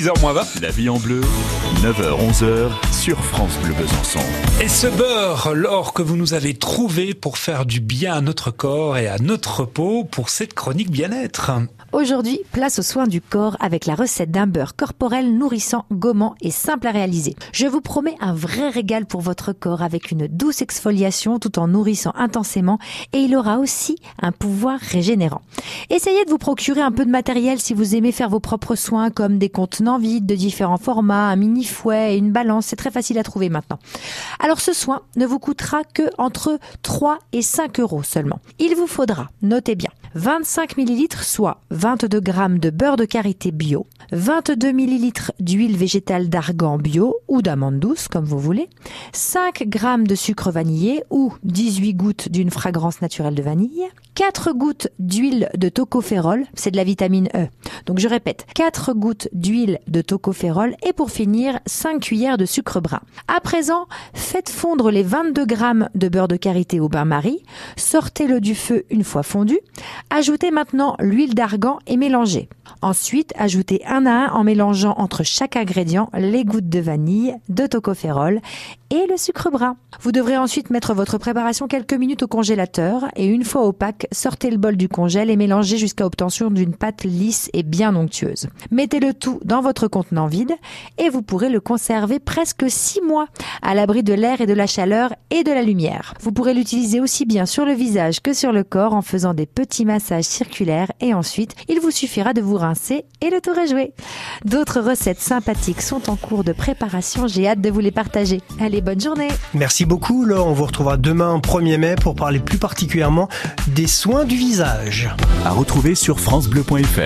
6h20, la vie en bleu, 9h-11h sur France Bleu Besançon. Et ce beurre, l'or que vous nous avez trouvé pour faire du bien à notre corps et à notre peau pour cette chronique bien-être. Aujourd'hui, place aux soins du corps avec la recette d'un beurre corporel nourrissant, gommant et simple à réaliser. Je vous promets un vrai régal pour votre corps avec une douce exfoliation tout en nourrissant intensément et il aura aussi un pouvoir régénérant. Essayez de vous procurer un peu de matériel si vous aimez faire vos propres soins comme des contenants vides de différents formats, un mini fouet et une balance. C'est très facile à trouver maintenant. Alors ce soin ne vous coûtera que entre 3 et 5 euros seulement. Il vous faudra, notez bien, 25 millilitres, soit 22 grammes de beurre de karité bio, 22 millilitres d'huile végétale d'argan bio ou d'amande douce, comme vous voulez, 5 grammes de sucre vanillé ou 18 gouttes d'une fragrance naturelle de vanille, 4 gouttes d'huile de tocopherol, c'est de la vitamine E. Donc je répète, 4 gouttes d'huile de tocopherol et pour finir, 5 cuillères de sucre brun. À présent, faites fondre les 22 grammes de beurre de karité au bain-marie, sortez-le du feu une fois fondu, Ajoutez maintenant l'huile d'argan et mélangez. Ensuite, ajoutez un à un en mélangeant entre chaque ingrédient les gouttes de vanille, de tocopherol et le sucre brun. Vous devrez ensuite mettre votre préparation quelques minutes au congélateur et une fois opaque, sortez le bol du congèle et mélangez jusqu'à obtention d'une pâte lisse et bien onctueuse. Mettez le tout dans votre contenant vide et vous pourrez le conserver presque 6 mois à l'abri de l'air et de la chaleur et de la lumière. Vous pourrez l'utiliser aussi bien sur le visage que sur le corps en faisant des petits massages circulaires et ensuite, il vous suffira de vous rincer et le tour est joué. D'autres recettes sympathiques sont en cours de préparation, j'ai hâte de vous les partager. Allez, bonne journée Merci beaucoup Laure, on vous retrouvera demain 1er mai pour parler plus particulièrement des soins du visage. À retrouver sur FranceBleu.fr.